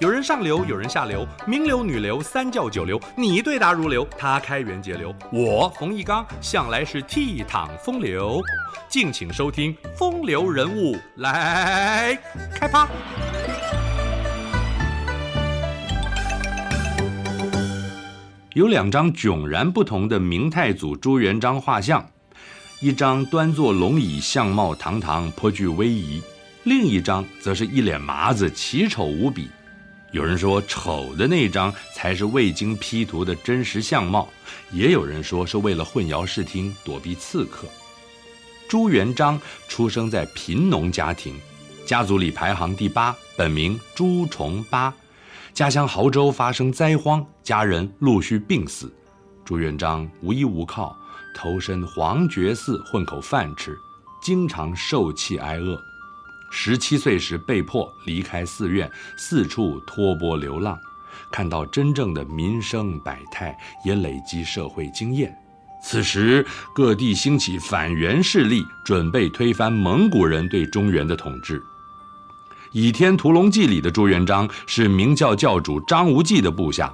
有人上流，有人下流，名流、女流、三教九流，你对答如流，他开源节流，我冯一刚向来是倜傥风流。敬请收听《风流人物》来开趴。有两张迥然不同的明太祖朱元璋画像，一张端坐龙椅，相貌堂堂，颇具威仪；另一张则是一脸麻子，奇丑无比。有人说丑的那张才是未经 P 图的真实相貌，也有人说是为了混淆视听，躲避刺客。朱元璋出生在贫农家庭，家族里排行第八，本名朱重八。家乡亳州发生灾荒，家人陆续病死，朱元璋无依无靠，投身黄觉寺混口饭吃，经常受气挨饿。十七岁时被迫离开寺院，四处托钵流浪，看到真正的民生百态，也累积社会经验。此时各地兴起反元势力，准备推翻蒙古人对中原的统治。《倚天屠龙记》里的朱元璋是明教教主张无忌的部下，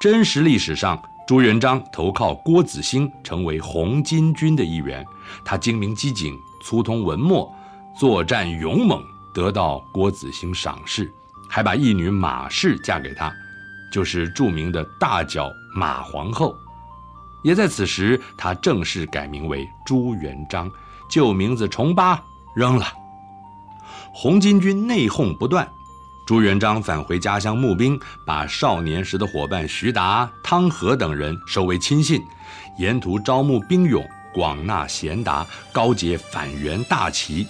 真实历史上朱元璋投靠郭子兴，成为红巾军的一员。他精明机警，粗通文墨。作战勇猛，得到郭子兴赏识，还把义女马氏嫁给他，就是著名的大脚马皇后。也在此时，他正式改名为朱元璋，旧名字重八扔了。红巾军内讧不断，朱元璋返回家乡募兵，把少年时的伙伴徐达、汤和等人收为亲信，沿途招募兵勇，广纳贤达，高结反元大旗。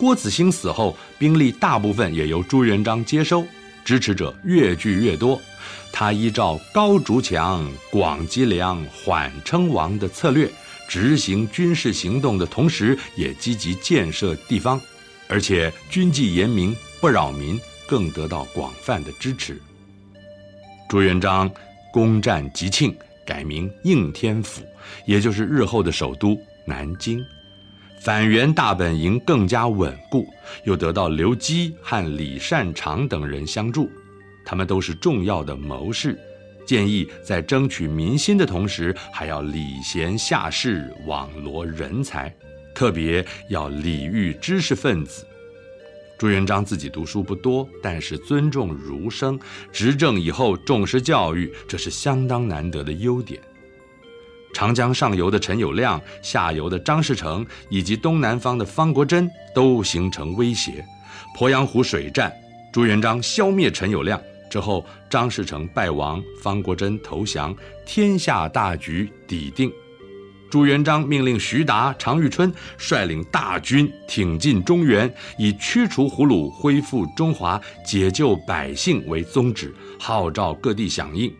郭子兴死后，兵力大部分也由朱元璋接收，支持者越聚越多。他依照高筑墙、广积粮、缓称王的策略，执行军事行动的同时，也积极建设地方，而且军纪严明，不扰民，更得到广泛的支持。朱元璋攻占吉庆，改名应天府，也就是日后的首都南京。反元大本营更加稳固，又得到刘基和李善长等人相助，他们都是重要的谋士，建议在争取民心的同时，还要礼贤下士，网罗人才，特别要礼遇知识分子。朱元璋自己读书不多，但是尊重儒生，执政以后重视教育，这是相当难得的优点。长江上游的陈友谅、下游的张士诚以及东南方的方国珍都形成威胁。鄱阳湖水战，朱元璋消灭陈友谅之后，张士诚败亡，方国珍投降，天下大局底定。朱元璋命令徐达、常遇春率领大军挺进中原，以驱除胡虏、恢复中华、解救百姓为宗旨，号召各地响应。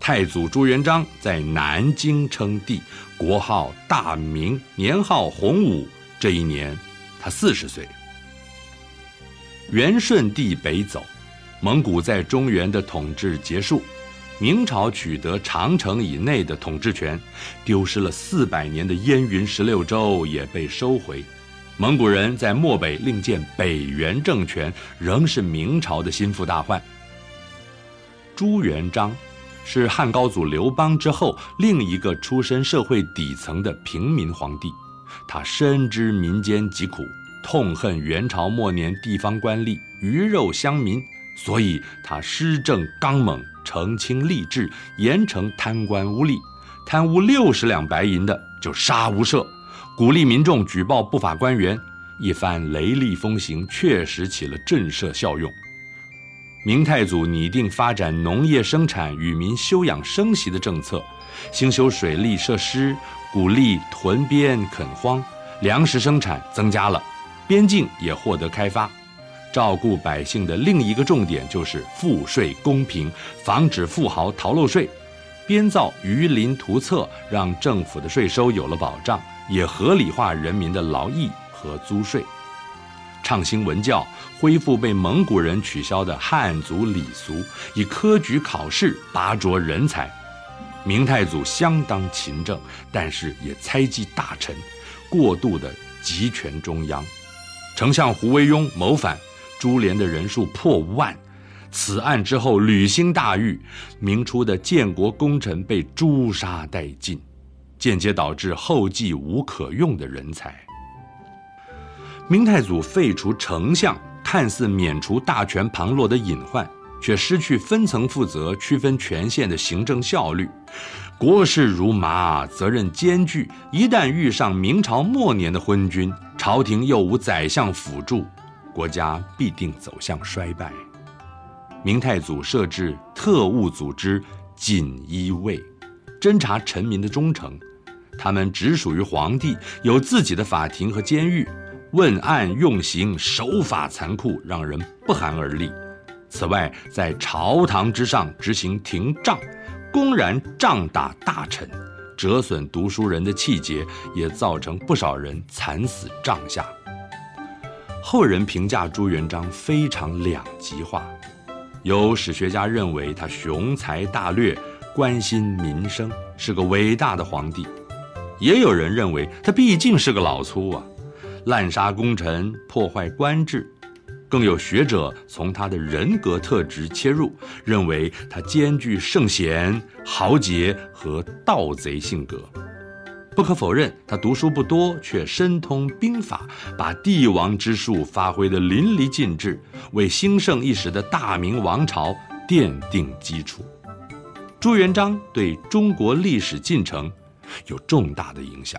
太祖朱元璋在南京称帝，国号大明，年号洪武。这一年，他四十岁。元顺帝北走，蒙古在中原的统治结束，明朝取得长城以内的统治权，丢失了四百年的燕云十六州也被收回。蒙古人在漠北另建北元政权，仍是明朝的心腹大患。朱元璋。是汉高祖刘邦之后另一个出身社会底层的平民皇帝，他深知民间疾苦，痛恨元朝末年地方官吏鱼肉乡民，所以他施政刚猛，澄清吏治，严惩贪官污吏，贪污六十两白银的就杀无赦，鼓励民众举报不法官员，一番雷厉风行，确实起了震慑效用。明太祖拟定发展农业生产、与民休养生息的政策，兴修水利设施，鼓励屯边垦荒，粮食生产增加了，边境也获得开发。照顾百姓的另一个重点就是赋税公平，防止富豪逃漏税。编造鱼鳞图册，让政府的税收有了保障，也合理化人民的劳役和租税。倡兴文教，恢复被蒙古人取消的汉族礼俗，以科举考试拔擢人才。明太祖相当勤政，但是也猜忌大臣，过度的集权中央。丞相胡惟庸谋反，株连的人数破万，此案之后屡兴大狱，明初的建国功臣被诛杀殆尽，间接导致后继无可用的人才。明太祖废除丞相，看似免除大权旁落的隐患，却失去分层负责、区分权限的行政效率。国事如麻，责任艰巨，一旦遇上明朝末年的昏君，朝廷又无宰相辅助，国家必定走向衰败。明太祖设置特务组织锦衣卫，侦查臣民的忠诚，他们只属于皇帝，有自己的法庭和监狱，问案用刑手法残酷，让人不寒而栗。此外，在朝堂之上执行廷杖，公然杖打大臣，折损读书人的气节，也造成不少人惨死杖下。后人评价朱元璋非常两极化。有史学家认为他雄才大略，关心民生，是个伟大的皇帝；也有人认为他毕竟是个老粗啊，滥杀功臣，破坏官制。更有学者从他的人格特质切入，认为他兼具圣贤、豪杰和盗贼性格。不可否认，他读书不多，却深通兵法，把帝王之术发挥得淋漓尽致，为兴盛一时的大明王朝奠定基础。朱元璋对中国历史进程有重大的影响。